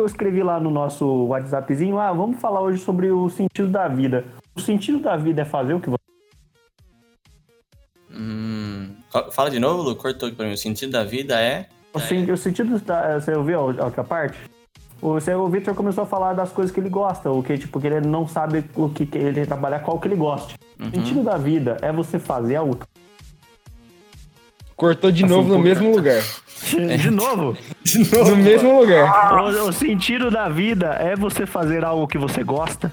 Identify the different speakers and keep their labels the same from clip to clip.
Speaker 1: que eu escrevi lá no nosso WhatsAppzinho, ah, vamos falar hoje sobre o sentido da vida. O sentido da vida é fazer o que você.
Speaker 2: Hum, fala de novo, Lu, cortou aqui pra mim. O sentido da vida é.
Speaker 1: O, sen- o sentido da. Você ouviu a outra parte? O, você- o Victor começou a falar das coisas que ele gosta, o que, tipo, que ele não sabe o que, que ele trabalhar, qual que ele gosta. O sentido da vida é você fazer algo.
Speaker 3: Cortou de
Speaker 1: Assim,
Speaker 3: novo no mesmo lugar.
Speaker 1: De novo?
Speaker 3: No mesmo lugar.
Speaker 1: O, o sentido da vida é você fazer algo que você gosta.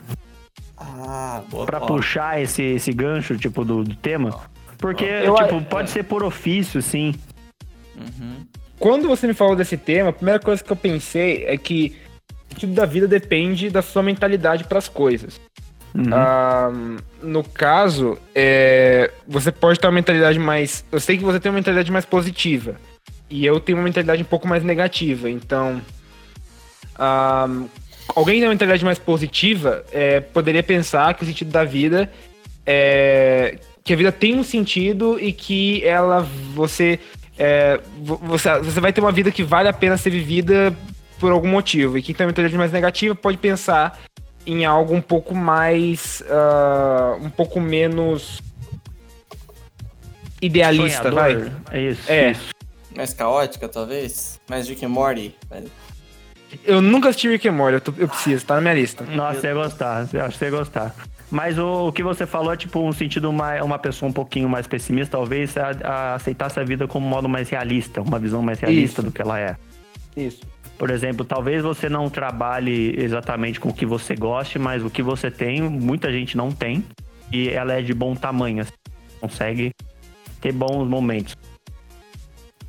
Speaker 2: Ah, boa.
Speaker 1: Pra
Speaker 2: ó.
Speaker 1: puxar esse, esse gancho, tipo, do, do tema. Porque,
Speaker 3: Eu-
Speaker 1: tipo, pode ser por ofício, sim.
Speaker 3: Quando você me falou desse tema, a primeira coisa que eu pensei é que o sentido da vida depende da sua mentalidade para as coisas.
Speaker 1: Uhum.
Speaker 3: Ah, no caso, é, você pode ter uma mentalidade mais. Eu sei que você tem uma mentalidade mais positiva. E eu tenho uma mentalidade um pouco mais negativa. Então. ah, alguém que tem uma mentalidade mais positiva é, poderia pensar que o sentido da vida é. Que a vida tem um sentido e que ela. Você. é, vo- você, você vai ter uma vida que vale a pena ser vivida por algum motivo. E quem tem uma mentalidade mais negativa pode pensar em algo um pouco mais. ah, um pouco menos. idealista, vai.
Speaker 1: Sonhador, É isso.
Speaker 3: É.
Speaker 1: isso.
Speaker 2: Mais caótica, talvez? Mais Rick and Morty?
Speaker 3: Eu nunca assisti Rick and Morty, eu, tô- eu preciso, tá na minha lista.
Speaker 1: Nossa, você ia gostar. Eu acho que você ia gostar. Mas o, o que você falou é tipo um sentido mais. Uma pessoa um pouquinho mais pessimista, talvez, a, a aceitasse a vida como um modo mais realista, uma visão mais realista
Speaker 3: Isso.
Speaker 1: do que ela é.
Speaker 3: Isso.
Speaker 1: Por exemplo, talvez você não trabalhe exatamente com o que você goste, mas o que você tem, muita gente não tem. E ela é de bom tamanho. assim, consegue ter bons momentos.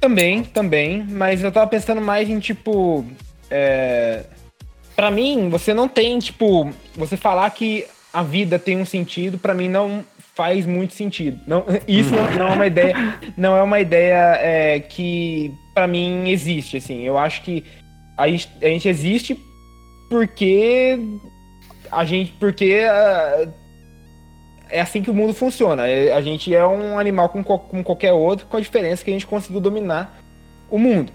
Speaker 3: Também, também, mas eu tava pensando mais em tipo. É... Pra mim, você não tem, tipo, você falar que a vida tem um sentido, pra mim não faz muito sentido. Não, isso não, não é uma ideia, não é uma ideia é, que pra mim existe, assim. Eu acho que a gente, a gente existe porque a gente, porque ah, é assim que o mundo funciona. É- A gente é um animal como, como qualquer outro, com a diferença que a gente conseguiu dominar o mundo.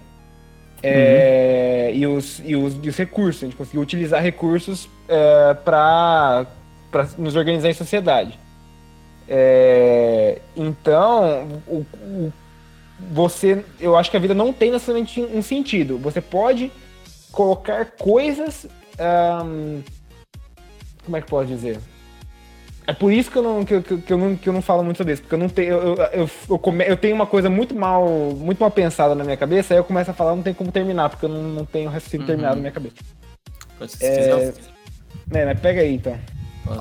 Speaker 3: É, e, os, e, os, e os recursos, a gente conseguiu utilizar recursos é, para nos organizar em sociedade. É, então, o, o- você, eu acho que a vida não tem necessariamente um sentido. Você pode colocar coisas. como é que pode dizer? É por isso que eu não, que, eu- que eu- que eu não, que eu não falo muito sobre isso, porque eu não tenho. Eu, eu, eu, come- eu tenho uma coisa muito mal, muito mal pensada na minha cabeça, aí eu começo a falar, não tem como terminar, porque eu não, não tenho raciocínio terminado na minha cabeça.
Speaker 2: Se
Speaker 3: É,
Speaker 2: quiser,
Speaker 3: Né, mas pega aí então.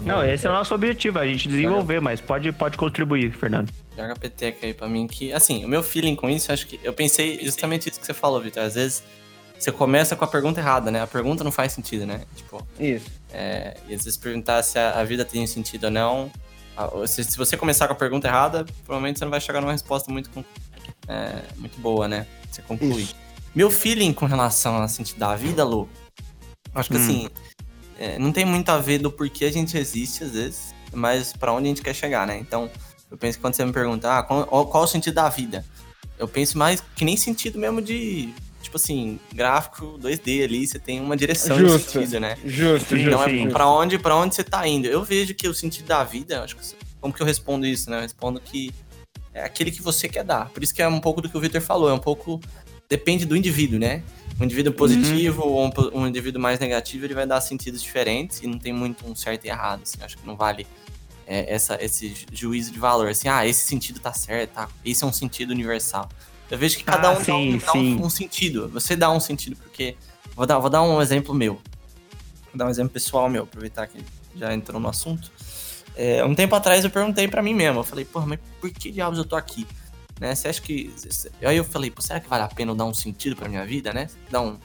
Speaker 1: Não, esse é o nosso objetivo, a gente desenvolver, mas pode, pode contribuir, Fernando.
Speaker 2: Joga a peteca aí pra mim que, assim, o meu feeling com isso, acho que eu pensei justamente isso que você falou, Vitor. Às vezes você começa com a pergunta errada, né? A pergunta não faz sentido, né? Tipo,
Speaker 3: Isso.
Speaker 2: é, e às vezes perguntar se a, a vida tem sentido ou não. a- Se, se você começar com a pergunta errada, provavelmente você não vai chegar numa resposta muito, é, muito boa, né? Você conclui.
Speaker 3: Isso.
Speaker 2: Meu feeling com relação ao sentido da vida, Lu, acho que
Speaker 1: Hum.
Speaker 2: assim, é, não tem muito a ver do porquê a gente existe, às vezes, mas pra onde a gente quer chegar, né? Então, eu penso que quando você me pergunta, ah, qual, qual o sentido da vida? Eu penso mais que nem sentido mesmo de, tipo assim, gráfico 2D ali, você tem uma direção de
Speaker 3: Justo.
Speaker 2: sentido, né?
Speaker 3: Justo,
Speaker 1: Sim,
Speaker 3: justo.
Speaker 2: Então é pra onde, pra onde você tá indo. Eu vejo que o sentido da vida, acho que como que eu respondo isso, né? Eu respondo que é aquele que você quer dar. Por isso que é um pouco do que o Victor falou, é um pouco depende do indivíduo, né? Um indivíduo positivo ou um, um indivíduo mais negativo, ele vai dar sentidos diferentes e não tem muito um certo e errado, assim. Acho que não vale é, essa, esse ju- juízo de valor, assim, ah, esse sentido tá certo, tá? Esse é um sentido universal. Eu vejo que cada
Speaker 1: Ah,
Speaker 2: um dá, um,
Speaker 1: sim,
Speaker 2: dá um-
Speaker 1: sim.
Speaker 2: um sentido. Você dá um sentido, porque. Vou dar, vou dar um exemplo meu. Vou dar um exemplo pessoal meu, aproveitar que já entrou no assunto. É, um tempo atrás eu perguntei pra mim mesmo. Eu falei, porra, mas por que diabos eu tô aqui? Né? Você acha que. Aí eu falei, pô, será que vale a pena eu dar um sentido pra minha vida, né? Dar um,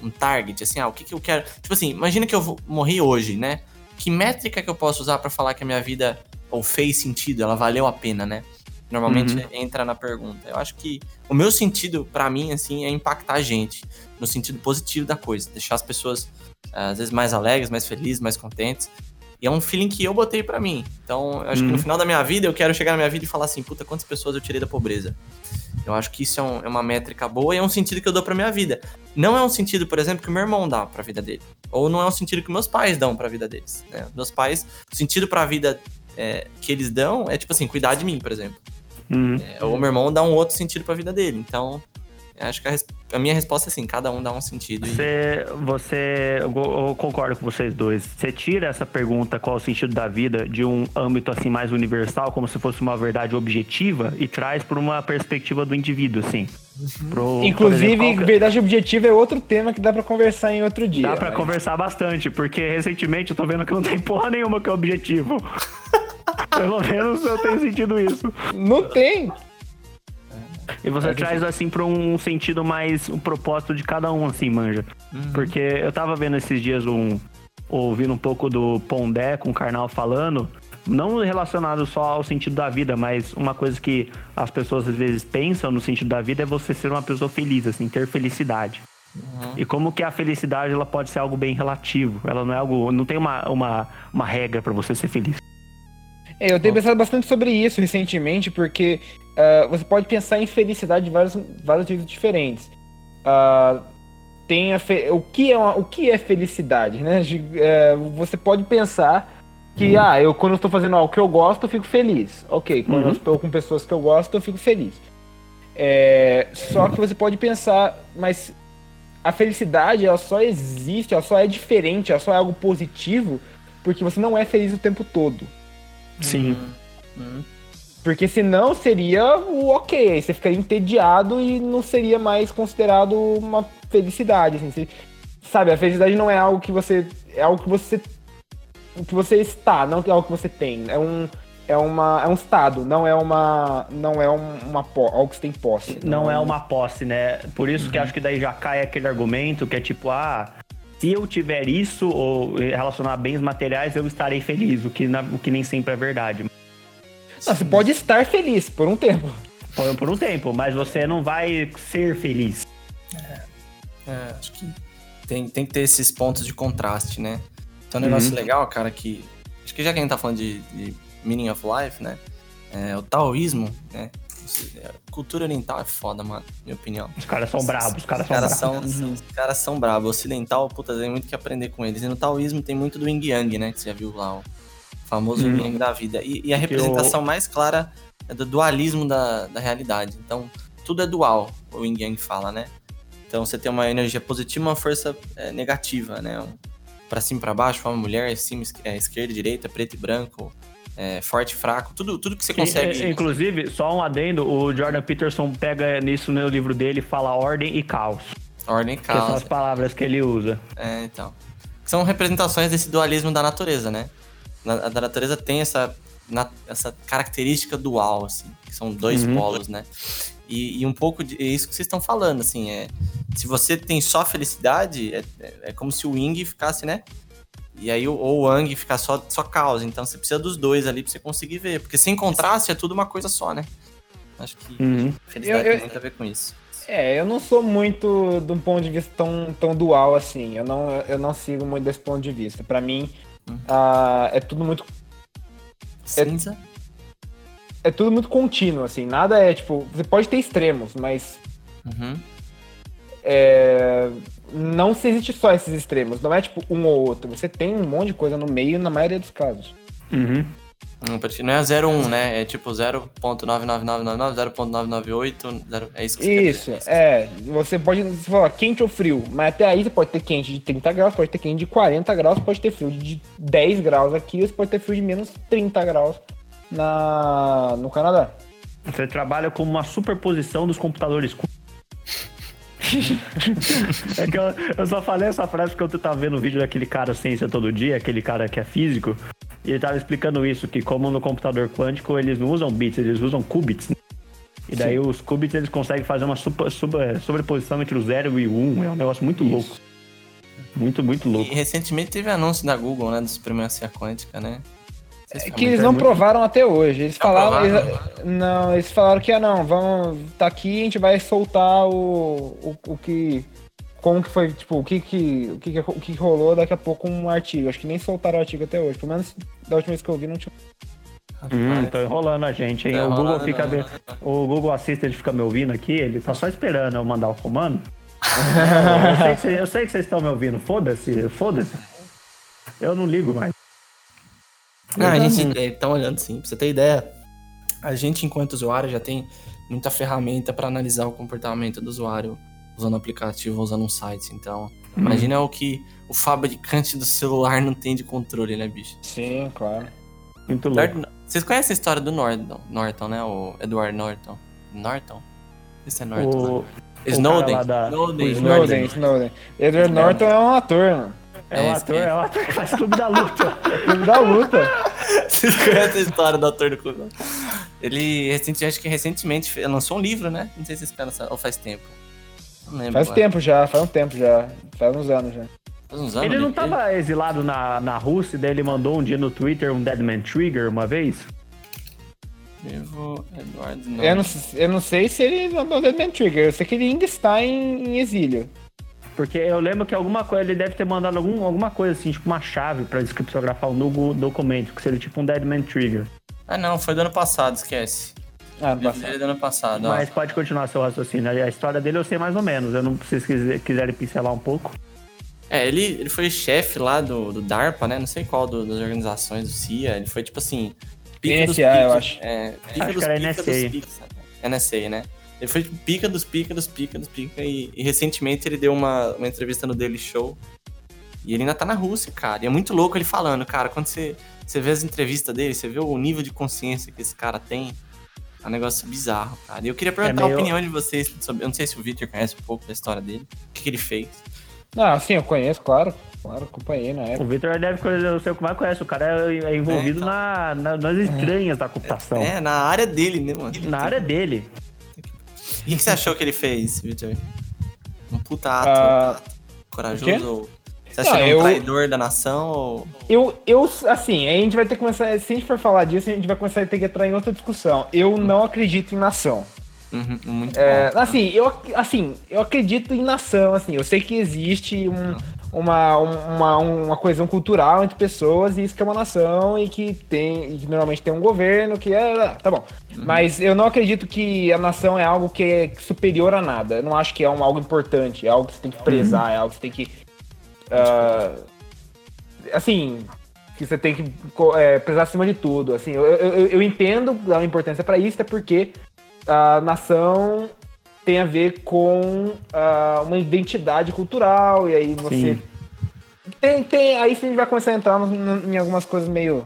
Speaker 2: um target, assim, ah, o que que eu quero. Tipo assim, imagina que eu vou morrer hoje, né? Que métrica que eu posso usar pra falar que a minha vida ou fez sentido, ela valeu a pena, né? Normalmente
Speaker 1: Uhum.
Speaker 2: entra na pergunta. Eu acho que o meu sentido, pra mim, assim, é impactar a gente no sentido positivo da coisa, deixar as pessoas ah, às vezes mais alegres, mais felizes, mais contentes. E é um feeling que eu botei pra mim. Então, eu acho que no
Speaker 1: Uhum.
Speaker 2: final da minha vida, eu quero chegar na minha vida e falar assim, puta, quantas pessoas eu tirei da pobreza. Eu acho que isso é, um, é, uma métrica boa e é um sentido que eu dou pra minha vida. Não é um sentido, por exemplo, que o meu irmão dá pra vida dele. Ou não é um sentido que meus pais dão pra vida deles. Né? Meus pais, o sentido pra vida é, que eles dão é tipo assim, cuidar de mim, por exemplo. Uhum. É, ou meu irmão dá um outro sentido pra vida dele. Então, Acho que a, a, minha resposta é assim, cada um dá um sentido.
Speaker 1: Você, e... você eu, eu, concordo com vocês dois. Você tira essa pergunta, qual é o sentido da vida, de um âmbito assim mais universal, como se fosse uma verdade objetiva, e traz para uma perspectiva do indivíduo, assim.
Speaker 3: Uhum. Pro, Inclusive, exemplo, verdade objetiva é outro tema que dá para conversar em outro dia.
Speaker 1: Dá para mas... conversar bastante, porque recentemente eu tô vendo que não tem porra nenhuma que é objetivo. Pelo menos eu tenho sentido isso.
Speaker 3: Não tem.
Speaker 1: E você é traz assim para um sentido mais um propósito de cada um, assim, manja. Uhum. Porque eu tava vendo esses dias um. ouvindo um pouco do Pondé com o Karnal falando. Não relacionado só ao sentido da vida, mas uma coisa que as pessoas às vezes pensam no sentido da vida é você ser uma pessoa feliz, assim, ter felicidade. Uhum. E como que a felicidade ela pode ser algo bem relativo. Ela não é algo. não tem uma, uma, uma regra para você ser feliz.
Speaker 3: É, eu tenho pensado bastante sobre isso recentemente, porque uh, você pode pensar em felicidade de vários, vários jeitos diferentes. Uh, tem fe... o, que é uma... o que é felicidade, né? Uh, você pode pensar que, uhum. ah, eu quando eu estou fazendo algo que eu gosto, eu fico feliz. Ok, quando uhum. eu estou com pessoas que eu gosto, eu fico feliz. É... Só que você pode pensar, mas a felicidade, ela só existe, ela só é diferente, ela só é algo positivo, porque você não é feliz o tempo todo.
Speaker 1: Sim.
Speaker 3: Uhum. Porque senão seria o ok, aí você ficaria entediado e não seria mais considerado uma felicidade. Assim. Você, sabe, a felicidade não é algo que você. É algo que você. que você está, não é algo que você tem. É um. É, uma, é um estado, não é uma. Não é uma algo que você tem posse.
Speaker 1: Não, não é uma posse, né? Por isso uhum. que acho que daí já cai aquele argumento que é tipo, ah, se eu tiver isso ou relacionar a bens materiais, eu estarei feliz, o que, na, o que nem sempre é verdade.
Speaker 3: Não, você pode estar feliz por um tempo.
Speaker 1: Por, por um tempo, mas você não vai ser feliz.
Speaker 2: É, é, acho que tem, tem que ter esses pontos de contraste, né? Então, um negócio uhum. legal, cara, que. Acho que já que a gente tá falando de, de meaning of life, né? É, o taoísmo, né? Cultura oriental é foda, mano, minha opinião.
Speaker 1: Os caras são bravos, os caras são cara bravos.
Speaker 2: São, os caras são bravos. Ocidental, puta, tem muito que aprender com eles. E no taoísmo tem muito do yin yang, né? Que você já viu lá, o famoso hum. yin yang da vida. E, e a representação eu... mais clara é do dualismo da, da realidade. Então, tudo é dual, o yin yang fala, né? Então, você tem uma energia positiva e uma força é, negativa, né? Um, pra cima e pra baixo, uma mulher, cima, é, esquerda, direita, preto e branco, é, forte, fraco, tudo, tudo que você consegue.
Speaker 1: E, inclusive, só um adendo, o Jordan Peterson pega nisso no livro dele fala ordem e caos.
Speaker 2: Ordem e caos.
Speaker 1: Que são as palavras que ele usa.
Speaker 2: É, então. São representações desse dualismo da natureza, né? A da natureza tem essa, na, essa característica dual, assim, que são dois uhum. polos, né? E, e, um pouco de é isso que vocês estão falando, assim, é se você tem só felicidade, é, é, é como se o Wing ficasse, né? E aí o, o Wang fica só, só causa. Então você precisa dos dois ali pra você conseguir ver. Porque sem contraste é tudo uma coisa só, né? Acho que
Speaker 1: uhum.
Speaker 2: felicidade eu, eu, tem muito a ver com isso.
Speaker 3: É, eu não sou muito de um ponto de vista tão, tão dual assim. Eu não, eu não sigo muito desse ponto de vista. Para mim, uhum. uh, é tudo muito.
Speaker 2: Cinza?
Speaker 3: É, é, tudo muito contínuo, assim. Nada é tipo. Você pode ter extremos, mas.
Speaker 2: Uhum.
Speaker 3: É, não se existe só esses extremos, não é tipo um ou outro. Você tem um monte de coisa no meio na maioria dos casos.
Speaker 1: Uhum.
Speaker 2: Não é 0,1, né? É tipo 0.99999, 0.998, é isso que
Speaker 3: você Isso, é. Você pode você falar quente ou frio, mas até aí você pode ter quente de 30 graus, pode ter quente de 40 graus, pode ter frio de 10 graus aqui, você pode ter frio de menos 30 graus na, no Canadá.
Speaker 1: Você trabalha com uma superposição dos computadores é que eu, eu, só falei essa frase porque eu tava vendo o vídeo daquele cara Ciência Todo Dia, aquele cara que é físico, e ele tava explicando isso, que como no computador quântico eles não usam bits, eles usam qubits. Né? E daí Sim. os qubits eles conseguem fazer uma super, super, sobreposição entre o 0 e o 1, um, é um negócio muito isso. louco. Muito, muito louco.
Speaker 2: E recentemente teve anúncio da Google, né, de supremacia quântica, né?
Speaker 3: É que eles não provaram até hoje. Eles falaram. Eles, não, eles falaram que ah, não, vamos. Tá aqui, a gente vai soltar o, o, o que. Como que foi, tipo, o que que, o que, o que rolou daqui a pouco um artigo. Acho que nem soltaram o artigo até hoje. Pelo menos da última vez que eu vi não tinha.
Speaker 1: Hum, tô enrolando a gente, hein?
Speaker 2: Tá
Speaker 1: o Google
Speaker 2: enrolando,
Speaker 1: fica
Speaker 2: não.
Speaker 1: me- O Google Assistant fica me ouvindo aqui, ele tá só esperando eu mandar o comando. eu, sei que cê- eu sei que vocês estão me ouvindo, foda-se, foda-se. Eu não ligo mais.
Speaker 2: Não, a gente estão olhando sim, pra você ter ideia. A gente, enquanto usuário, já tem muita ferramenta para analisar o comportamento do usuário usando o aplicativo, usando um site. Então, imagina o que o fabricante do celular não tem de controle, né, bicho?
Speaker 3: Sim, claro.
Speaker 1: Muito louco.
Speaker 2: Vocês conhecem a história do Norton, Norton, né? O Edward Norton. Norton? Esse é Norton.
Speaker 1: O,
Speaker 2: né? Snowden.
Speaker 1: cara lá da-
Speaker 2: Snowden.
Speaker 1: o
Speaker 3: Snowden, Snowden. Edward Norton é um ator, mano.
Speaker 1: É o
Speaker 2: É,
Speaker 1: ator,
Speaker 2: sim.
Speaker 1: é o ator que faz clube da luta.
Speaker 3: Filme da luta.
Speaker 2: Vocês conhecem a história do ator do clube? Ele, recentemente, acho que recentemente lançou um livro, né? Não sei se vocês esperam essa- ou faz tempo. Não lembro.
Speaker 3: Faz
Speaker 2: agora.
Speaker 3: tempo já, faz um tempo já. Faz uns anos já.
Speaker 2: Faz uns anos.
Speaker 1: Ele não tava exilado na, na Rússia, daí ele mandou um dia no Twitter um Deadman Trigger uma vez?
Speaker 2: Eduardo não.
Speaker 3: Eu não, eu não sei se ele mandou Deadman Trigger. Eu sei que ele ainda está em, em exílio.
Speaker 1: Porque eu lembro que alguma coisa, ele deve ter mandado algum, alguma coisa assim, tipo uma chave pra descriptografar um do- documento, que seria tipo um Deadman Trigger.
Speaker 2: Ah, não, foi do ano passado, esquece.
Speaker 3: Ah, não
Speaker 2: Livro
Speaker 3: passa.
Speaker 2: dele é do ano passado, ó.
Speaker 1: Mas pode continuar seu raciocínio. A história dele eu sei mais ou menos. Eu não se vocês quiser- quiserem pincelar um pouco.
Speaker 2: É, ele, ele foi chefe lá do, do DARPA, né? Não sei qual do- das organizações do CIA. Ele foi tipo assim. pica dos
Speaker 3: NSA, eu acho.
Speaker 2: É, pica
Speaker 1: Acho
Speaker 2: dos
Speaker 1: que era
Speaker 2: pica
Speaker 1: NSA.
Speaker 2: dos pica. NSA, né? Ele foi tipo, pica dos pica dos pica dos pica. E, e recentemente ele deu uma, uma entrevista no Daily Show. E ele ainda tá na Rússia, cara. E é muito louco ele falando, cara. Quando você, você vê as entrevistas dele, você vê o nível de consciência que esse cara tem. É um negócio bizarro, cara. E eu queria perguntar
Speaker 1: meio-
Speaker 2: a opinião de vocês sobre. Eu não sei se o Victor conhece um pouco da história dele. O que, que ele fez.
Speaker 3: Não, sim, eu conheço, claro. Claro, acompanhei na
Speaker 1: O
Speaker 3: época.
Speaker 1: Victor deve conhecer, eu sei o que mais conhece. O cara é, é envolvido
Speaker 2: É, então.
Speaker 1: na, na- nas estranhas da computação.
Speaker 2: É, na área dele, né, mano?
Speaker 1: Na área dele.
Speaker 2: O que, você achou que ele fez, Victor? Um puta ato,
Speaker 3: Ah,
Speaker 2: corajoso? Ou... Você acha
Speaker 3: Não,
Speaker 2: ele um
Speaker 3: eu-
Speaker 2: traidor da nação? Ou...
Speaker 3: Eu, eu, assim, a gente vai ter que começar. Se a gente for falar disso, a gente vai começar a ter que entrar em outra discussão. Eu não acredito em nação.
Speaker 2: Uhum, muito
Speaker 3: É,
Speaker 2: bom.
Speaker 3: assim, eu, assim, eu acredito em nação, assim, eu sei que existe um- uma, uma, uma coesão cultural entre pessoas e isso que é uma nação e que tem, e que normalmente tem um governo que é, tá bom. Mas eu não acredito que a nação é algo que é superior a nada. Eu não acho que é um, algo importante, é algo que você tem que prezar, é algo que você tem que, ah, assim, que você tem que é, prezar acima de tudo. Assim, eu, eu, eu entendo a importância para isso, até porque a nação tem a ver com ah, uma identidade cultural, e aí você.
Speaker 1: Sim.
Speaker 3: Tem, tem, aí sim a gente vai começar a entrar no- no- em algumas coisas meio.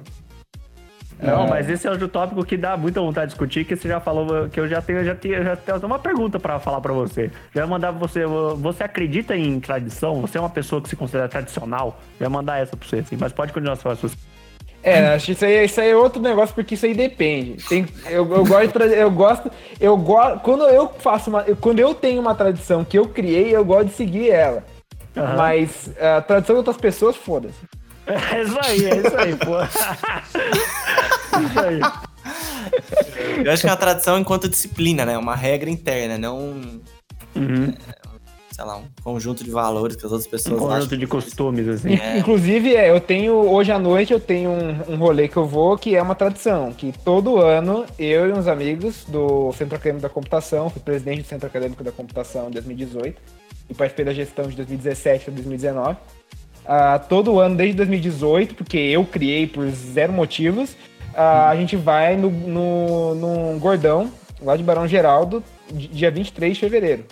Speaker 1: Não,
Speaker 3: É.
Speaker 1: mas esse é outro tópico que dá muita vontade de discutir, que você já falou, que eu já tenho, já tenho, já tenho uma pergunta pra falar pra você. Já ia mandar pra você, você acredita em tradição? Você é uma pessoa que se considera tradicional? Já ia mandar essa pra você, assim, mas pode continuar seu raciocínio.
Speaker 3: É, acho que isso aí, isso aí é outro negócio, porque isso aí depende. Tem, eu, eu gosto de eu gosto, eu gosto, quando eu faço uma, quando eu tenho uma tradição que eu criei, eu gosto de seguir ela.
Speaker 1: Aham.
Speaker 3: Mas a tradição de outras pessoas, foda-se.
Speaker 1: É isso aí, é isso aí, pô. isso aí.
Speaker 2: Eu acho que é uma tradição enquanto disciplina, né? Uma regra interna, não um,
Speaker 1: Uhum.
Speaker 2: Sei lá, um conjunto de valores que as outras
Speaker 1: Um
Speaker 2: pessoas
Speaker 1: conjunto
Speaker 2: acham.
Speaker 1: de costumes, assim.
Speaker 2: É.
Speaker 3: Inclusive, é, eu tenho, hoje à noite, eu tenho um, um rolê que eu vou que é uma tradição, que todo ano eu e uns amigos do Centro Acadêmico da Computação, fui presidente do Centro Acadêmico da Computação em 2018 e participei da gestão de 2017 a 2019. Ah, todo ano, desde 2018, porque eu criei por zero motivos, ah, a gente vai no, no, num gordão, lá de Barão Geraldo, di- dia 23 de fevereiro.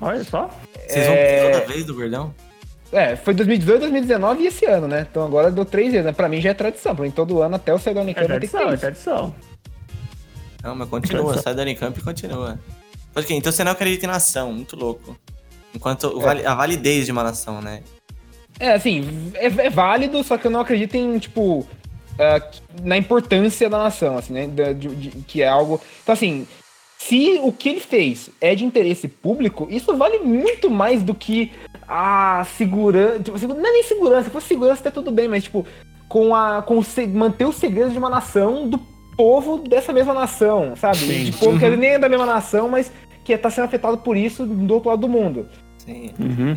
Speaker 1: Olha só.
Speaker 2: Vocês vão
Speaker 3: É.
Speaker 2: toda vez do gordão?
Speaker 3: É, foi 2018, 2019 e esse ano, né? Então agora deu três anos. né? Pra mim já é tradição. Pra mim todo ano até o sair da
Speaker 1: É
Speaker 3: Unicamp tem que
Speaker 1: tradição,
Speaker 3: ter
Speaker 1: é
Speaker 3: isso.
Speaker 1: tradição.
Speaker 2: Não, mas continua,
Speaker 1: Tradição.
Speaker 2: sai da Unicamp e continua. Pode que, então você não acredita em nação, muito louco. Enquanto vali- a validez de uma nação, né?
Speaker 3: É, assim, é, é válido, só que eu não acredito em, tipo, ah, na importância da nação, assim, né? Da- de- de- que é algo. Então, assim, se o que ele fez é de interesse público, isso vale muito mais do que a segurança. Tipo, não é nem segurança, se fosse segurança até tudo bem, mas, tipo, com a. Com se- manter os segredos de uma nação do povo dessa mesma nação, sabe?
Speaker 1: Sim.
Speaker 3: De povo que nem é da mesma nação, mas que tá sendo afetado por isso do outro lado do mundo.
Speaker 2: Sim.
Speaker 1: Uhum.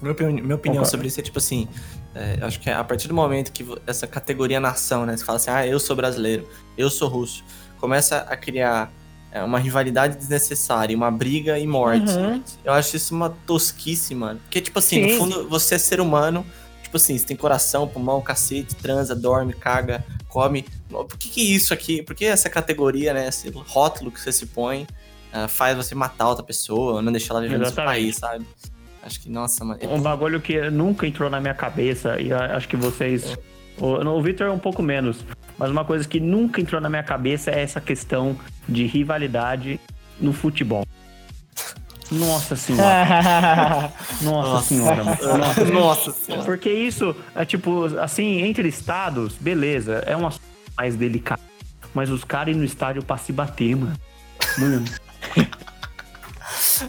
Speaker 2: Minha opinião, minha opinião sobre isso é tipo assim, é, acho que é a partir do momento que essa categoria nação, né, você fala assim, ah, eu sou brasileiro, eu sou russo, começa a criar é, uma rivalidade desnecessária, uma briga e morte. Uhum. Eu acho isso uma tosquice, mano. Porque, tipo assim, Sim. no fundo, você é ser humano, tipo assim, você tem coração, pulmão, cacete, transa, dorme, caga, come. Por que, que isso aqui, por que essa categoria, né, esse rótulo que você se põe, uh, faz você matar outra pessoa, não deixar ela viver Exatamente. no país, sabe? Acho que, nossa, mano.
Speaker 1: Um bagulho que nunca entrou na minha cabeça, e acho que vocês. O, o Victor é um pouco menos. Mas uma coisa que nunca entrou na minha cabeça é essa questão de rivalidade no futebol. Nossa senhora. Nossa, Nossa senhora. Nossa, Nossa senhora. Porque isso é tipo, assim, entre estados, beleza, é um assunto mais delicado. Mas os caras no estádio pra se bater, mano. Mano.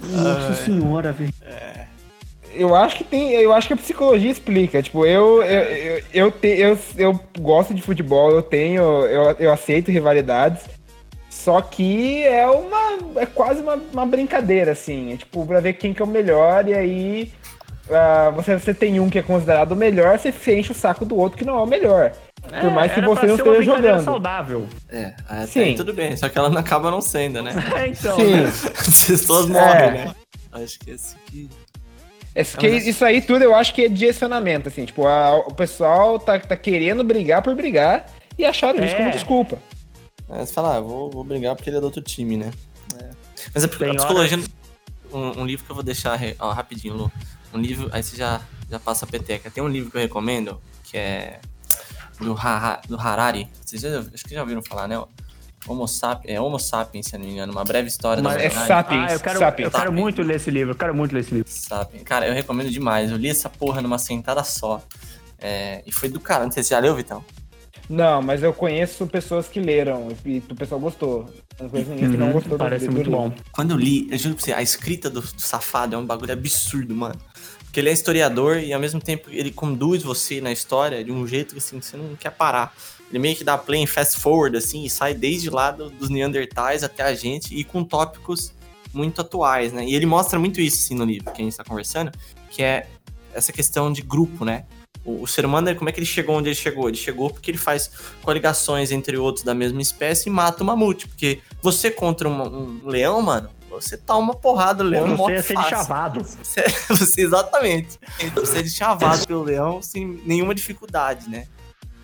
Speaker 1: Nossa senhora, velho. É
Speaker 3: eu acho que tem. Eu acho que a psicologia explica. Tipo, eu, eu, eu, eu, te, eu, eu gosto de futebol, eu tenho. Eu, eu aceito rivalidades. Só que é uma. É quase uma, uma brincadeira, assim. É, tipo, pra ver quem que é o melhor, e aí. Uh, você, você tem um que é considerado o melhor, você enche o saco do outro que não é o melhor. É, Por mais que você não esteja jogando.
Speaker 1: saudável.
Speaker 2: É, até Sim. tudo bem, só que ela não acaba não sendo, né? É, então. Sim. As pessoas morrem, é. né? Acho que esse aqui.
Speaker 3: É que isso aí tudo eu acho que é direcionamento, assim, tipo, a, o pessoal tá, tá querendo brigar por brigar e acharam é. isso como desculpa.
Speaker 2: É, você fala, ah, vou, vou brigar porque ele é do outro time, né? É. Mas é porque a psicologia. Um, um, livro que eu vou deixar ó, rapidinho, Lu. Um livro, aí você já, já passa a peteca. Tem um livro que eu recomendo, que é do, ha, do Harari. Vocês já, acho que já ouviram falar, né? Homo sapiens, é Homo sapiens, se não me engano, uma breve história
Speaker 3: Mas da É sapiens.
Speaker 1: Ah, eu quero, sapiens. eu quero muito ler esse livro, eu quero muito ler esse livro.
Speaker 2: Sapiens. Cara, eu recomendo demais. Eu li essa porra numa sentada só. É, e foi do cara. Não sei se você já leu, Vitão.
Speaker 3: Não, mas eu conheço pessoas que leram e o pessoal gostou. Não conheço ninguém que não uhum. gostou
Speaker 1: Parece muito bom.
Speaker 2: Quando eu li, eu juro pra você, a escrita do, do safado é um bagulho absurdo, mano. Porque ele é historiador e ao mesmo tempo ele conduz você na história de um jeito assim, que você não quer parar. Ele meio que dá play em fast forward, assim, e sai desde lá do, dos Neandertais até a gente, e com tópicos muito atuais, né? E ele mostra muito isso, assim, no livro que a gente está conversando, que é essa questão de grupo, né? O, o, ser humano, como é que ele chegou onde ele chegou? Ele chegou porque ele faz coligações entre outros da mesma espécie e mata o mamute. Porque você contra um, um leão, mano, você tá uma porrada, o leão
Speaker 1: Você ia ser chavado.
Speaker 2: Você, você, exatamente. Você é chavado pelo leão sem nenhuma dificuldade, né?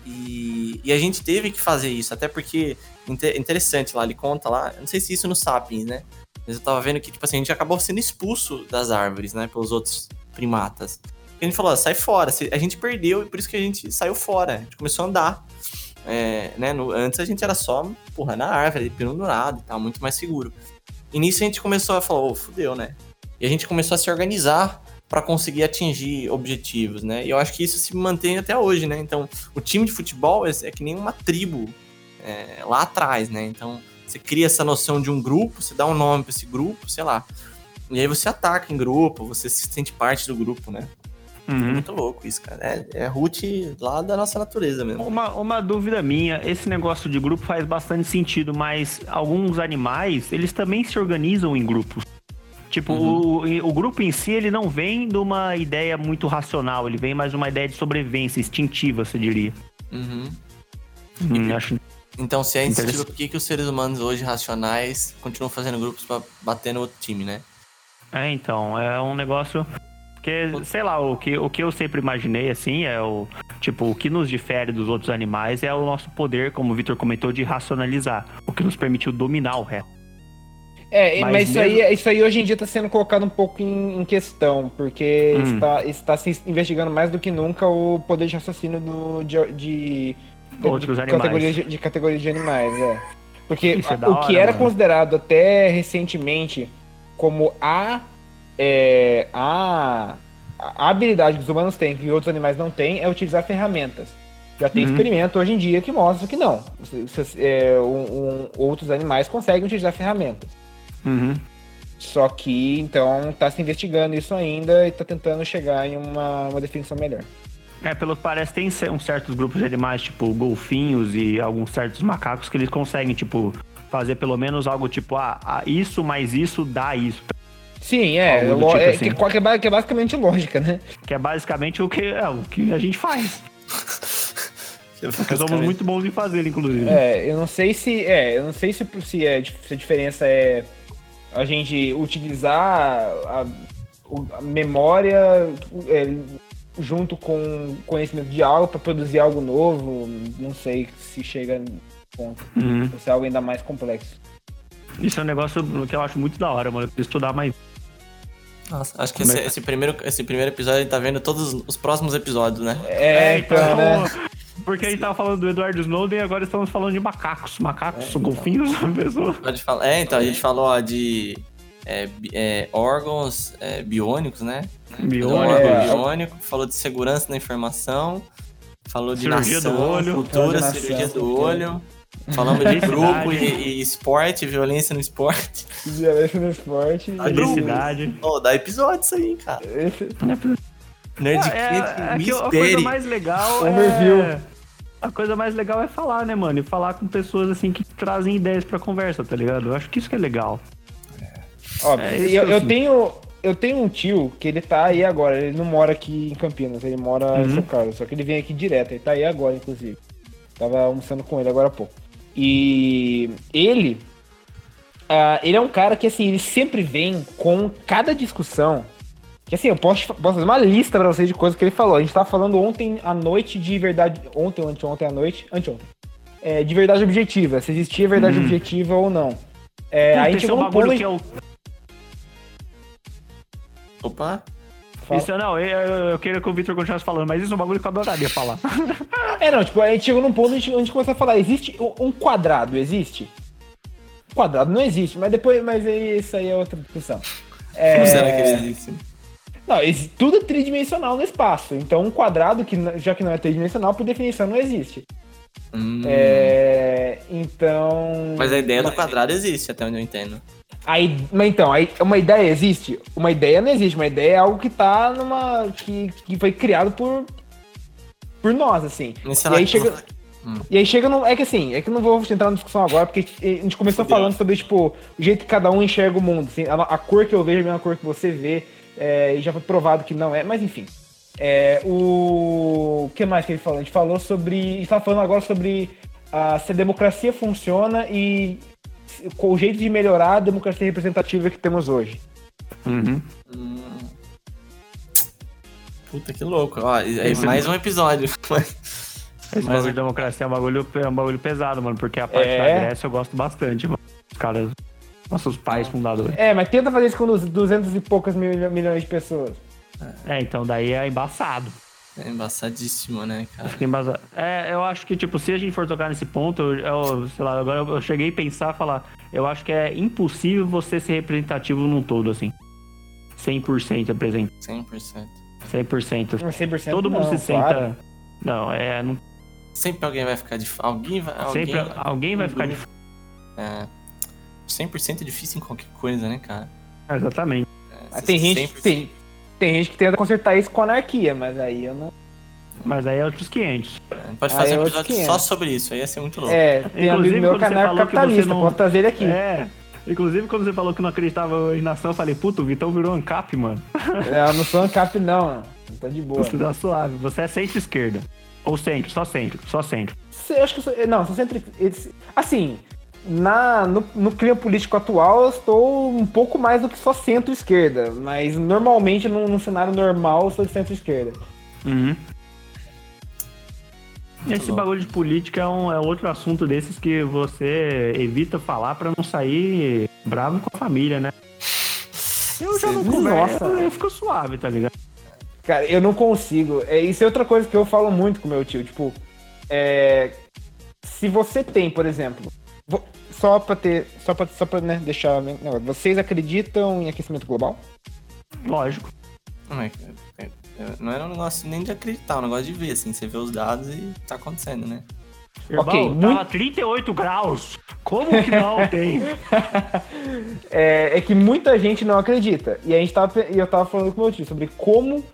Speaker 2: E, e, a gente teve que fazer isso, até porque interessante lá, ele conta lá, não sei se isso no Sapiens, né? Mas eu tava vendo que, tipo assim, a gente acabou sendo expulso das árvores, né? Pelos outros primatas. E a gente falou, sai fora. A gente perdeu e por isso que a gente saiu fora. A gente começou a andar. É, né? No, antes a gente era só, porra, na árvore, pendurado e tal, muito mais seguro. E nisso a gente começou a falar, ô, oh, fudeu, né? E a gente começou a se organizar para conseguir atingir objetivos, né? E eu acho que isso se mantém até hoje, né? Então, o time de futebol é, é que nem uma tribo é, lá atrás, né? Então, você cria essa noção de um grupo, você dá um nome para esse grupo, sei lá. E aí você ataca em grupo, você se sente parte do grupo, né? Uhum. É muito louco isso, cara. É, é root lá da nossa natureza mesmo.
Speaker 1: Uma, uma dúvida minha, esse negócio de grupo faz bastante sentido, mas alguns animais, eles também se organizam em grupos. Tipo, uhum. o, o grupo em si, ele não vem de uma ideia muito racional, ele vem mais de uma ideia de sobrevivência, instintiva, você diria.
Speaker 2: Uhum. Hum, acho... Então, se é instintivo, por que, que os seres humanos hoje racionais continuam fazendo grupos para bater no outro time, né?
Speaker 1: É, então, é um negócio. Porque, sei lá, o que, o que eu sempre imaginei, assim, é o. Tipo, o que nos difere dos outros animais é o nosso poder, como o Victor comentou, de racionalizar. O que nos permitiu dominar o resto.
Speaker 3: É, mas, mas isso, mesmo... aí, isso aí hoje em dia está sendo colocado um pouco em, em questão, porque hum. está, está se investigando mais do que nunca o poder de raciocínio do, de, de,
Speaker 1: Outros
Speaker 3: de,
Speaker 1: animais.
Speaker 3: Categorias de, de categorias de animais, é. Porque é o que era mano. considerado até recentemente como a, é, a, a habilidade que os humanos têm, que outros animais não têm, é utilizar ferramentas. Já tem uhum. experimento hoje em dia que mostra que não. É, um, um, outros animais conseguem utilizar ferramentas.
Speaker 1: Uhum.
Speaker 3: Só que, então, tá se investigando isso ainda e tá tentando chegar em uma, uma definição melhor.
Speaker 1: É, pelo que parece, tem uns certos grupos de animais, tipo golfinhos e alguns certos macacos, que eles conseguem, tipo, fazer pelo menos algo tipo, ah, ah isso mais isso dá isso.
Speaker 3: Sim, é.
Speaker 1: Tipo
Speaker 3: é
Speaker 1: assim.
Speaker 3: que, que é que é basicamente lógica, né?
Speaker 1: Que é basicamente o que, é, o que a gente faz. Porque somos muito bons em fazer, inclusive.
Speaker 3: É, eu não sei se. É, eu não sei se, se, é, se a diferença é a gente utilizar a, a memória é, junto com conhecimento de algo para produzir algo novo. Não sei se chega no ponto.
Speaker 1: Uhum.
Speaker 3: Ou se é algo ainda mais complexo.
Speaker 1: Isso é um negócio que eu acho muito da hora, mano. Eu preciso estudar mais.
Speaker 2: Nossa, acho que esse,
Speaker 1: é
Speaker 2: esse primeiro, esse primeiro episódio ele tá vendo todos os próximos episódios, né?
Speaker 3: É, então, né?
Speaker 1: Porque a gente tava falando do Edward Snowden e agora estamos falando de macacos. Macacos, golfinhos, pessoa.
Speaker 2: Pode falar. É, então, a gente falou ó, de é, é, órgãos é, biônicos, né?
Speaker 1: Biônico.
Speaker 2: Órgão
Speaker 3: É.
Speaker 2: biônico, falou de segurança da informação, falou de
Speaker 1: Cirurgia
Speaker 2: nação,
Speaker 1: do olho.
Speaker 2: cultura,
Speaker 3: Nação,
Speaker 2: cirurgia do olho. Falamos de grupo e, e esporte, violência no esporte.
Speaker 3: Violência no esporte.
Speaker 1: Felicidade.
Speaker 2: Oh, dá episódio isso aí, cara.
Speaker 3: Esse-
Speaker 2: Nerdcast
Speaker 1: É, é que a coisa mais legal
Speaker 3: Overview.
Speaker 1: é... A coisa mais legal é falar, né, mano? E falar com pessoas, assim, que trazem ideias pra conversa, tá ligado? Eu acho que isso que é legal.
Speaker 3: Ó,
Speaker 1: É
Speaker 3: eu,
Speaker 1: eu
Speaker 3: tenho. Eu tenho um tio que ele tá aí agora, ele não mora aqui em Campinas, ele mora em
Speaker 1: Uhum.
Speaker 3: São Carlos, só que ele vem aqui direto, ele tá aí agora, inclusive. Tava almoçando com ele agora há pouco. E ele. ah, ele é um cara que assim, ele sempre vem com cada discussão. Que assim, eu posso, posso fazer uma lista pra vocês de coisas que ele falou. A gente tava falando ontem à noite de verdade. Ontem ou anteontem à noite. Anteontem. É, de verdade objetiva. Se existia verdade
Speaker 1: Uhum.
Speaker 3: objetiva ou não. É, aí
Speaker 1: Esse é
Speaker 3: chegou
Speaker 1: um
Speaker 3: ponto.
Speaker 1: que é o...
Speaker 2: Opa,
Speaker 3: Fala.
Speaker 1: Isso, não, eu, eu queria que o Victor continuasse falando, mas isso é um bagulho que eu adoraria falar.
Speaker 3: É, não, tipo, a gente chegou num ponto, a gente, a gente começou a falar, existe um quadrado, existe? Um quadrado não existe, mas depois, mas aí, isso aí é outra discussão. É,
Speaker 2: como será que ele existe?
Speaker 3: Não, tudo é tridimensional no espaço, então um quadrado, que já que não é tridimensional, por definição não existe.
Speaker 2: Hum,
Speaker 3: É, então...
Speaker 2: Mas a ideia do quadrado existe, até onde eu entendo.
Speaker 3: Aí, mas então, aí, uma ideia existe? Uma ideia não existe, uma ideia é algo que tá numa... que, que foi criado por... por nós, assim.
Speaker 2: E
Speaker 3: aí
Speaker 2: que-
Speaker 3: chega... E aí chega no. É que assim, é que eu não vou entrar na discussão agora, porque a gente começou
Speaker 2: Fudeu.
Speaker 3: falando sobre, tipo, o jeito que cada um enxerga o mundo. Assim, a, a cor que eu vejo é a mesma cor que você vê. É, e já foi provado que não é, mas enfim. É, o. O que mais que ele falou? A gente falou sobre. A gente tava falando agora sobre ah, se a democracia funciona e o jeito de melhorar a democracia representativa que temos hoje.
Speaker 1: Uhum.
Speaker 2: Hum. Puta que louco. Ó, é
Speaker 1: Esse-
Speaker 2: mais um episódio.
Speaker 1: Esse
Speaker 2: Mas-
Speaker 1: bagulho de democracia é um bagulho, é um bagulho pesado, mano, porque a parte
Speaker 3: É.
Speaker 1: da Grécia eu gosto bastante, mano. Os caras, nossos pais fundadores.
Speaker 3: É, mas tenta fazer isso com os 200 e poucas mil- milhões de pessoas.
Speaker 1: É, então daí é embaçado.
Speaker 2: É embaçadíssimo, né, cara?
Speaker 1: Fica embasa- É, eu acho que, tipo, se a gente for tocar nesse ponto, eu, eu- sei lá, agora eu cheguei a pensar, falar, eu acho que é impossível você ser representativo num todo, assim. 100% representa.
Speaker 2: 100%.
Speaker 1: 100%.
Speaker 3: 100%
Speaker 1: Todo mundo
Speaker 3: não,
Speaker 1: se senta...
Speaker 3: claro.
Speaker 1: Não, é... Não...
Speaker 2: Sempre alguém vai ficar de Alguém vai. Alguém,
Speaker 1: Sempre alguém vai ficar de...
Speaker 2: É, 100% é difícil em qualquer coisa, né, cara?
Speaker 1: Exatamente.
Speaker 2: É,
Speaker 3: tem gente, tem, tem gente que tenta consertar isso com anarquia, mas aí eu não.
Speaker 1: Mas aí é outros 500.
Speaker 2: Pode
Speaker 3: Ah,
Speaker 2: fazer
Speaker 3: é
Speaker 2: um episódio
Speaker 3: 500.
Speaker 2: só sobre isso, aí ia ser muito louco.
Speaker 3: É, tem
Speaker 1: Inclusive,
Speaker 3: amigo meu
Speaker 1: quando
Speaker 3: que é
Speaker 1: você falou que
Speaker 3: anarcocapitalista,
Speaker 1: você não-
Speaker 3: posso trazer ele aqui.
Speaker 1: É. Inclusive, quando você falou que não acreditava em nação, eu falei, puto, o Vitão virou ANCAP, mano.
Speaker 3: É, eu não sou ANCAP, não, mano. Tá de boa.
Speaker 1: Você dá suave. Você é centro-esquerda. Ou centro, só centro, só centro.
Speaker 3: Eu acho que eu sou. Não, sou sempre. esse- Assim, na, no, no clima político atual, eu estou um pouco mais do que só centro-esquerda. Mas normalmente, num, num cenário normal, eu sou de centro-esquerda.
Speaker 1: Uhum. Esse
Speaker 2: louco.
Speaker 1: bagulho de política é, um, é outro assunto desses que você evita falar pra não sair bravo com a família, né? Eu já não converso,
Speaker 3: Nossa.
Speaker 1: eu fico suave, tá ligado?
Speaker 3: Cara, eu não consigo. É, isso é outra coisa que eu falo muito com meu tio. Tipo, é, se você tem, por exemplo, só pra ter, só pra, só pra né, deixar, bem- não, vocês acreditam em aquecimento global?
Speaker 1: Lógico.
Speaker 2: Não, é- é- é- não era um negócio nem de acreditar, é um negócio de ver, assim. Você vê os dados e tá acontecendo, né?
Speaker 1: Irmão,
Speaker 3: Ok,
Speaker 1: tava
Speaker 3: muito-
Speaker 1: 38 graus. Como que não tem?
Speaker 3: É, é que muita gente não acredita. E a gente tava, e eu tava falando com o meu tio sobre como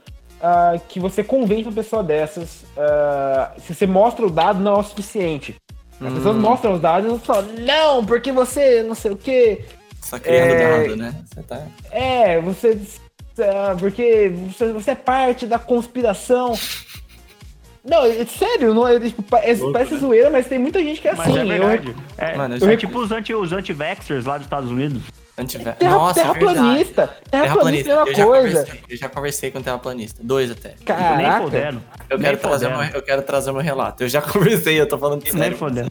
Speaker 3: ah, que você convence uma pessoa dessas. ah, se você mostra o dado, não é o suficiente. As pessoas
Speaker 2: Hum.
Speaker 3: mostram os dados e falam, não, porque você não sei o quê.
Speaker 2: Você tá criando
Speaker 3: É.
Speaker 2: dado, né? Você tá...
Speaker 3: É, você. ah, Porque você, você é parte da conspiração. Não, é sério, não é, tipo, é- parece zoeira, mas tem muita gente que é
Speaker 1: Mas
Speaker 3: assim.
Speaker 1: é
Speaker 3: eu-
Speaker 1: verdade. É,
Speaker 2: Mano, eu
Speaker 1: é tipo os anti- os anti-vaxxers lá dos Estados Unidos.
Speaker 2: Antiver...
Speaker 3: terra,
Speaker 2: Nossa, é
Speaker 3: terraplanista. Terraplanista é uma
Speaker 2: Eu já,
Speaker 3: coisa.
Speaker 2: conversei, eu já conversei com terraplanista. Dois até.
Speaker 1: Nem
Speaker 3: Caraca.
Speaker 1: fodendo.
Speaker 2: Eu
Speaker 1: Nem
Speaker 2: quero, trazer meu, eu quero trazer meu relato. Eu já conversei, eu tô falando
Speaker 1: Nem
Speaker 2: sério.
Speaker 1: fodendo.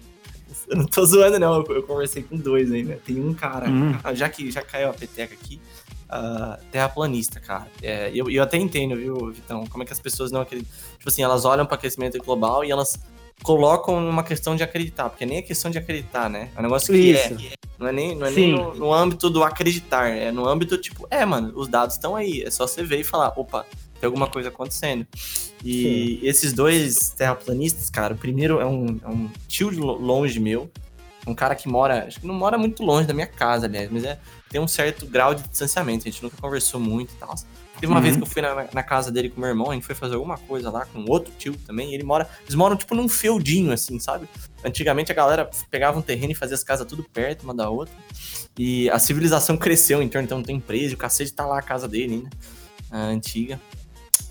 Speaker 2: Eu não tô zoando, não. Eu, eu conversei com dois ainda. Tem um cara,
Speaker 1: Hum.
Speaker 2: ah, já que já caiu a peteca aqui, ah, terraplanista, cara. É, eu, eu até entendo, viu, Vitão, como é que as pessoas não acreditam. Tipo assim, elas olham para aquecimento global e elas colocam numa questão de acreditar, porque nem é questão de acreditar, né? É um negócio que
Speaker 3: Isso.
Speaker 2: é. Não é nem, não é
Speaker 3: Sim.
Speaker 2: nem no, no âmbito do acreditar, é no âmbito, tipo, é, mano, os dados estão aí. É só você ver e falar, opa, tem alguma coisa acontecendo. E esses dois terraplanistas, cara, o primeiro é um, é um tio longe meu, um cara que mora, acho que não mora muito longe da minha casa, aliás, mas é, tem um certo grau de distanciamento, a gente nunca conversou muito e tal. Teve uma
Speaker 1: Uhum.
Speaker 2: vez que eu fui na, na casa dele com meu irmão, a gente foi fazer alguma coisa lá com outro tio também, e ele mora, eles moram tipo num feudinho, assim, sabe? Antigamente a galera pegava um terreno e fazia as casas tudo perto uma da outra, e a civilização cresceu em torno, então tem empresa, o cacete tá lá a casa dele ainda, a antiga.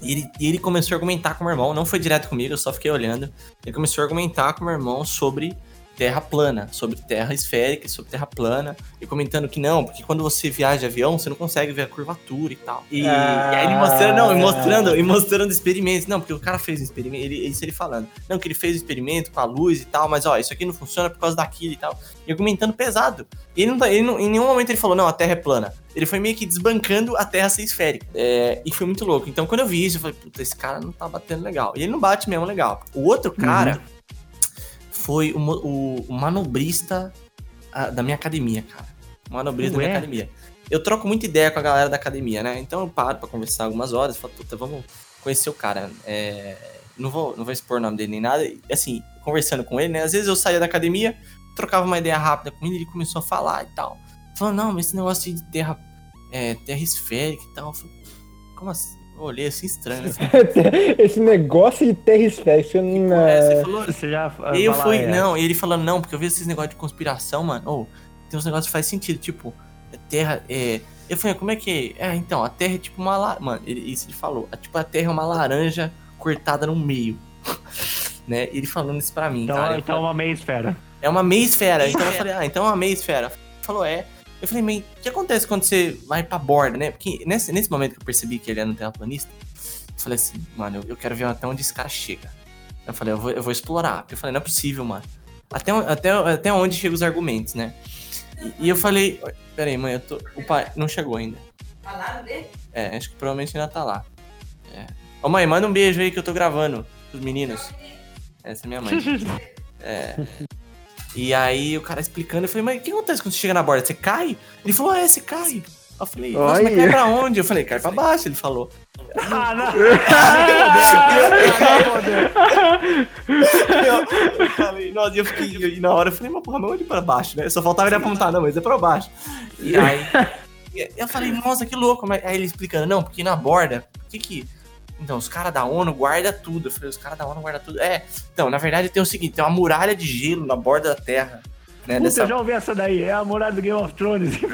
Speaker 2: E ele, e ele começou a argumentar com o meu irmão, não foi direto comigo, eu só fiquei olhando. Ele começou a argumentar com o meu irmão sobre terra plana, sobre terra esférica, sobre terra plana, e comentando que não, porque quando você viaja de avião, você não consegue ver a curvatura e tal. E,
Speaker 3: Ah.
Speaker 2: e aí ele mostrando, não, e mostrando, e mostrando experimentos. Não, porque o cara fez um experimento, ele, isso ele falando. Não, que ele fez um experimento com a luz e tal, mas ó, isso aqui não funciona por causa daquilo e tal. E argumentando pesado. E ele não, tá- ele não- em nenhum momento ele falou, não, a Terra é plana. Ele foi meio que desbancando a Terra ser esférica. É, e foi muito louco. Então, quando eu vi isso, eu falei, puta, esse cara não tá batendo legal. E ele não bate mesmo legal. O outro cara foi o, o- o manobrista ah, da minha academia, cara. O manobrista da minha
Speaker 1: Ué?
Speaker 2: academia. Eu troco muita ideia com a galera da academia, né? Então eu paro pra conversar algumas horas, falo, puta, vamos conhecer o cara. É, não, vou, não vou expor o nome dele nem nada. E, assim, conversando com ele, né? Às vezes eu saía da academia, trocava uma ideia rápida com ele, ele começou a falar e tal. Falando, não, mas esse negócio de terra, é, terra esférica e tal. Eu falei, como assim? Eu olhei assim estranho. né?
Speaker 3: Esse negócio de terra esférica. não
Speaker 2: É,
Speaker 3: é-
Speaker 2: você falou,
Speaker 1: Você já.
Speaker 2: E eu fui,
Speaker 1: é,
Speaker 2: não, e ele falando, não, porque eu vi esses negócios de conspiração, mano. Ou, tem uns negócios que faz sentido, tipo, a Terra é. Eu falei, como é que é? É, então, a Terra é tipo uma. la- Mano, ele, isso ele falou. a- Tipo, a Terra é uma laranja cortada no meio. né? Ele falando isso pra mim,
Speaker 1: Então,
Speaker 2: cara.
Speaker 1: Então é uma meia esfera.
Speaker 2: é uma meia esfera. Então eu falei, ah, então é uma meia esfera. Ele falou, é. Eu falei, mas o que acontece quando você vai pra borda, né? Porque nesse, nesse momento que eu percebi que ele era um terraplanista, eu falei assim, mano, eu, eu quero ver até onde esse cara chega. Eu falei, eu vou, eu vou explorar. Porque eu falei, não é possível, mano. Até, até, até onde chegam os argumentos, né? E, e eu falei, peraí, mãe, eu tô. O pai não chegou ainda.
Speaker 4: Falaram dele?
Speaker 2: É, acho que provavelmente ainda tá lá. É. Ô mãe, manda um beijo aí que eu tô gravando pros meninos. Essa é minha mãe. É. E aí o cara explicando, eu falei, mas o que acontece quando você chega na borda? Você cai? Ele falou, é, você cai. Eu falei, nossa, mas cai pra onde? Eu falei, cai pra baixo, ele falou.
Speaker 1: Ah, não!
Speaker 2: eu, falei, nossa, e eu fiquei, e na hora eu falei, mas porra, mas onde pra baixo, né? Só faltava ele apontar, não, mas é pra baixo. E aí, eu falei, nossa, que louco. Mas aí ele explicando, não, porque na borda, o que que... Então, os caras da ONU guardam tudo. Eu falei, os caras da ONU guardam tudo. É, então, na verdade tem o seguinte, tem uma muralha de gelo na borda da Terra. Né,
Speaker 1: Puta,
Speaker 2: dessa
Speaker 1: eu já ouvi essa daí. É a muralha do Game of Thrones.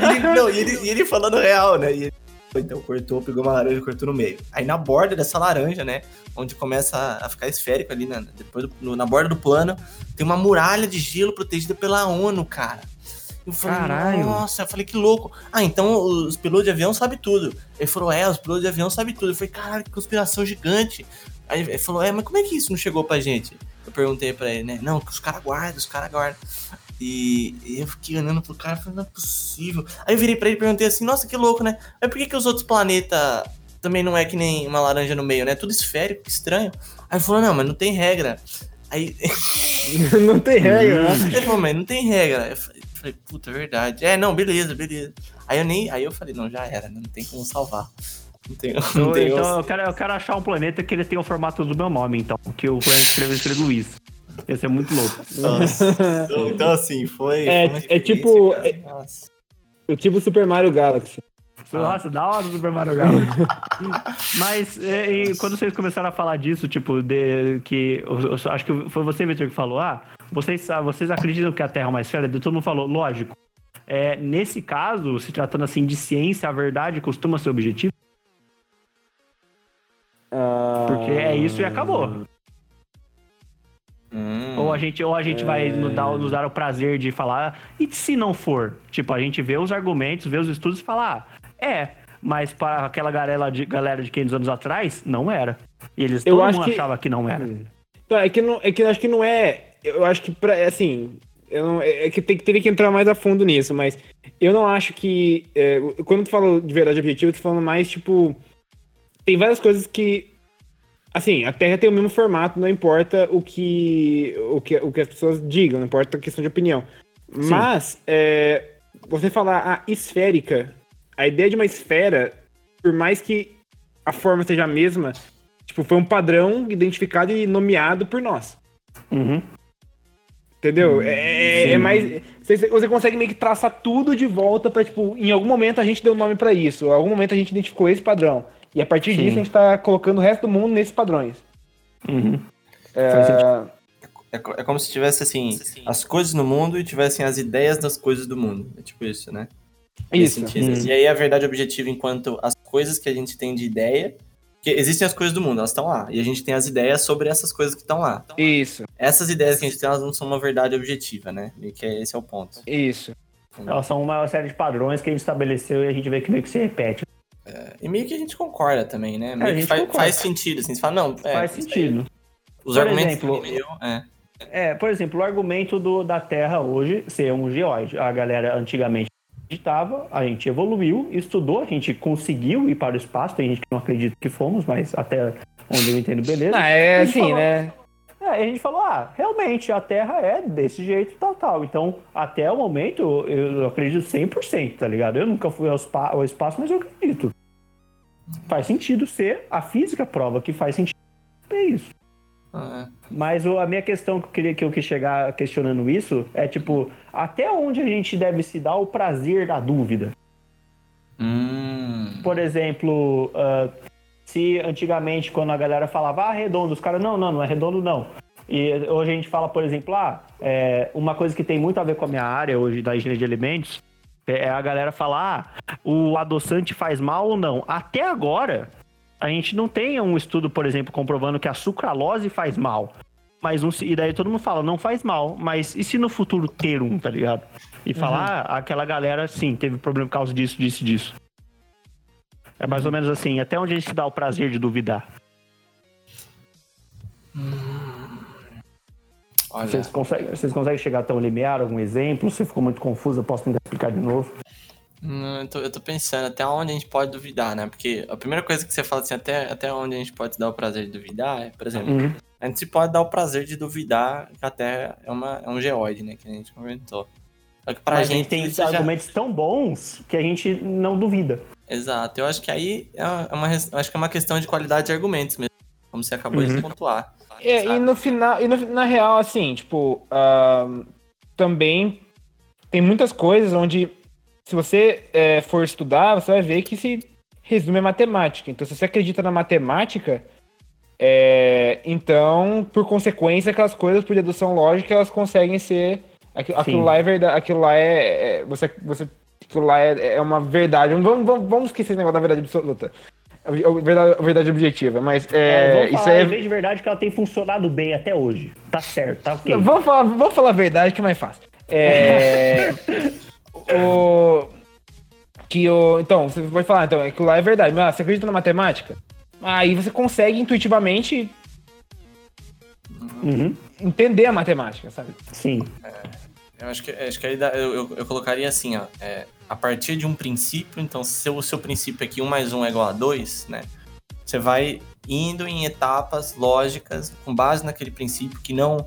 Speaker 2: E ele, não, e ele, e ele falando real, né? E ele, então cortou, pegou uma laranja e cortou no meio. Aí na borda dessa laranja, né? Onde começa a- ficar esférico ali, na, depois do- no- na borda do plano, tem uma muralha de gelo protegida pela ONU, cara. Eu falei,
Speaker 1: Caralho.
Speaker 2: nossa, eu falei, que louco. Ah, então os pilotos de avião sabem tudo. Ele falou, é, os pilotos de avião sabem tudo. Eu falei, caralho, que conspiração gigante. Aí ele falou, é, mas como é que isso não chegou pra gente? Eu perguntei pra ele, né? Não, que os caras guardam, os caras guardam. E, eu fiquei olhando pro cara falei, não é possível. Aí eu virei pra ele e perguntei assim, nossa, que louco, né? Mas por que, que os outros planetas também não é que nem uma laranja no meio, né? Tudo esférico, que estranho. Aí ele falou, não, mas não tem regra. Aí
Speaker 3: não tem regra, né?
Speaker 2: ele falou, mas não tem regra. Eu falei, puta, é verdade. É, não, beleza, beleza. Aí eu nem. Aí eu falei, não, já era, não tem como salvar. Não tem, não
Speaker 1: Então,
Speaker 2: tem
Speaker 1: então
Speaker 2: como-
Speaker 1: eu, quero, eu quero achar um planeta que ele tenha o formato do meu nome, então. Que o planeta escreveu escrever Luiz. Ia ser muito louco.
Speaker 2: Nossa. Então, então, assim, foi.
Speaker 3: É- é tipo-
Speaker 2: cara.
Speaker 3: é-
Speaker 2: Nossa.
Speaker 3: O tipo Super Mario Galaxy.
Speaker 1: Nossa, da hora do Super Mario Galaxy. Mas é, e quando vocês começaram a falar disso, tipo, de que. eu- eu acho que foi você, Victor, que falou, ah, vocês, ah, vocês acreditam que a Terra é uma esfera? Todo mundo falou, lógico. É, nesse caso, se tratando assim de ciência, a verdade costuma ser objetivo, porque é isso e acabou.
Speaker 2: Hum.
Speaker 1: Ou a gente, ou a gente vai nos dar, nos dar o prazer de falar, e se não for? Tipo, a gente vê os argumentos, vê os estudos e fala, ah, é, mas para aquela galera de, galera de 500 anos atrás, não era. E eles,
Speaker 3: Eu
Speaker 1: todo
Speaker 3: acho
Speaker 1: mundo
Speaker 3: que-
Speaker 1: achava que não era.
Speaker 3: Então, é que não, é que eu acho que não é. Eu acho que pra, assim, não, é que tem, teria que entrar mais a fundo nisso, mas eu não acho que é, quando tu fala de verdade objetiva, tô falando mais tipo tem várias coisas que assim, a Terra tem o mesmo formato, não importa o que o que, o que as pessoas digam, não importa a questão de opinião. Mas é, você falar a esférica, a ideia de uma esfera, por mais que a forma seja a mesma, tipo, foi um padrão identificado e nomeado por nós.
Speaker 1: Uhum.
Speaker 3: Entendeu? É, é- é mais. Você, você consegue meio que traçar tudo de volta pra, tipo, em algum momento a gente deu nome pra isso, em algum momento a gente identificou esse padrão. E a partir
Speaker 1: Sim.
Speaker 3: disso a gente tá colocando o resto do mundo nesses padrões.
Speaker 1: Uhum.
Speaker 3: É.
Speaker 2: É, é como se tivesse assim, as coisas no mundo e tivessem as ideias das coisas do mundo. É tipo isso, né?
Speaker 3: Isso.
Speaker 1: Hum.
Speaker 2: E aí a verdade objetiva enquanto as coisas que a gente tem de ideia. Porque existem as coisas do mundo, elas estão lá. E a gente tem as ideias sobre essas coisas que estão lá.
Speaker 3: Isso,
Speaker 2: Essas ideias que a gente tem, elas não são uma verdade objetiva, né? E que é- esse é o ponto.
Speaker 3: isso.
Speaker 1: Elas são uma série de padrões que a gente estabeleceu e a gente vê que meio que se repete.
Speaker 2: E meio que a gente concorda também, né?
Speaker 1: a
Speaker 2: Meio que
Speaker 1: gente
Speaker 2: faz, faz sentido, assim. Você fala, não, é,
Speaker 1: Faz sentido.
Speaker 2: Os
Speaker 1: Por
Speaker 2: argumentos
Speaker 1: exemplo,
Speaker 2: que eu, é.
Speaker 1: É, por exemplo, o argumento do, da Terra hoje ser um geóide. A galera antigamente acreditava, a gente evoluiu, estudou, a gente conseguiu ir para o espaço. Tem gente que não acredita que fomos, mas até onde eu entendo, beleza.
Speaker 3: Ah, é
Speaker 1: A gente
Speaker 3: assim,
Speaker 1: falou-
Speaker 3: né?
Speaker 1: É, a gente falou, ah, realmente a Terra é desse jeito, tal, tal. Então, até o momento, eu acredito 100%, tá ligado? Eu nunca fui ao, spa- ao espaço, mas eu acredito. Faz sentido ser, a física prova que faz sentido. É isso.
Speaker 2: Ah,
Speaker 1: Mas o- a minha questão que eu queria que eu quis chegar questionando isso é tipo, até onde a gente deve se dar o prazer da dúvida?
Speaker 2: é. Hum.
Speaker 1: Por exemplo, ah, se antigamente quando a galera falava, ah, redondo, os caras, não, não, não é redondo não. E hoje a gente fala, por exemplo, ah, é, uma coisa que tem muito a ver com a minha área hoje da engenharia de alimentos é a galera falar, ah, o adoçante faz mal ou não. Até agora, a gente não tem um estudo, por exemplo, comprovando que a sucralose faz mal. Mas um, e daí todo mundo fala, não faz mal. Mas e se no futuro ter um, tá ligado? E falar, ah, aquela galera, sim, teve problema por causa disso, disso, disso. É mais ou menos assim, até onde a gente se dá o prazer de duvidar.
Speaker 2: Olha,
Speaker 1: Vocês conseguem, vocês conseguem chegar até um limiar, algum exemplo? Se ficou muito confuso, eu posso tentar explicar de novo.
Speaker 2: hum, eu, tô, eu tô pensando até onde a gente pode duvidar, né? Porque a primeira coisa que você fala assim, até, até onde a gente pode se dar o prazer de duvidar é, por exemplo,
Speaker 1: Uhum.
Speaker 2: A gente se pode dar o prazer de duvidar que a Terra é, uma, é um geóide, né? Que a gente comentou. Só que pra
Speaker 1: Mas
Speaker 2: gente
Speaker 1: gente tem
Speaker 2: já-
Speaker 1: argumentos tão bons que a gente não duvida.
Speaker 2: Exato, eu acho que aí é uma, é acho que é uma questão de qualidade de argumentos mesmo, como você acabou de
Speaker 1: Uhum.
Speaker 2: pontuar.
Speaker 3: É, e no final, e no- na real, assim, tipo, ahn, também tem muitas coisas onde, se você é, for estudar, você vai ver que se resume a matemática. Então, se você acredita na matemática, é, então, por consequência, aquelas coisas, por dedução lógica, elas conseguem ser. aqui- Aquilo,
Speaker 1: Sim.
Speaker 3: lá é verdade. Aquilo lá é. é- você, você, aquilo lá é, é uma verdade. Vamos, vamos, vamos esquecer esse negócio da verdade absoluta. Verdade, verdade objetiva, mas
Speaker 1: É,
Speaker 3: é, isso é.
Speaker 1: em vez de verdade, que ela tem funcionado bem até hoje. Tá certo, tá ok.
Speaker 3: Vamos falar, vamos falar a verdade que é mais fácil. É, o, que o, então, você pode falar, então, aquilo lá é verdade, mas ah, você acredita na matemática? Aí você consegue intuitivamente
Speaker 1: Uhum,
Speaker 3: entender a matemática, sabe?
Speaker 1: sim.
Speaker 2: Eu acho que, acho que aí dá- eu, eu, eu colocaria assim, ó. é, a partir de um princípio, então, se o seu princípio é que 1 mais 1 é igual a 2, né? Você vai indo em etapas lógicas com base naquele princípio que não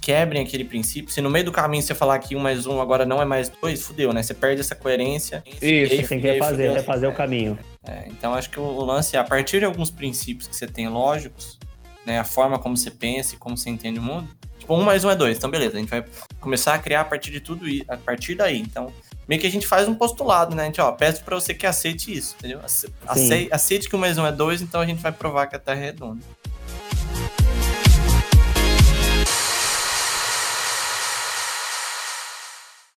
Speaker 2: quebrem aquele princípio. Se no meio do caminho você falar que 1 mais 1 agora não é mais 2, fudeu, né? Você perde essa coerência.
Speaker 3: Isso.
Speaker 2: Aí-
Speaker 1: tem que refazer,
Speaker 2: fudeu.
Speaker 1: refazer o caminho.
Speaker 2: É, então acho que o, lance é, a partir de alguns princípios que você tem lógicos, né, a forma como você pensa e como você entende o mundo, tipo, um mais um é dois, então beleza, a gente vai começar a criar a partir de tudo isso, a partir daí. Então, meio que a gente faz um postulado, né? A gente, ó, peço pra você que aceite isso, entendeu? Aceite, aceite que o mais um é dois, então a gente vai provar que a Terra é redonda.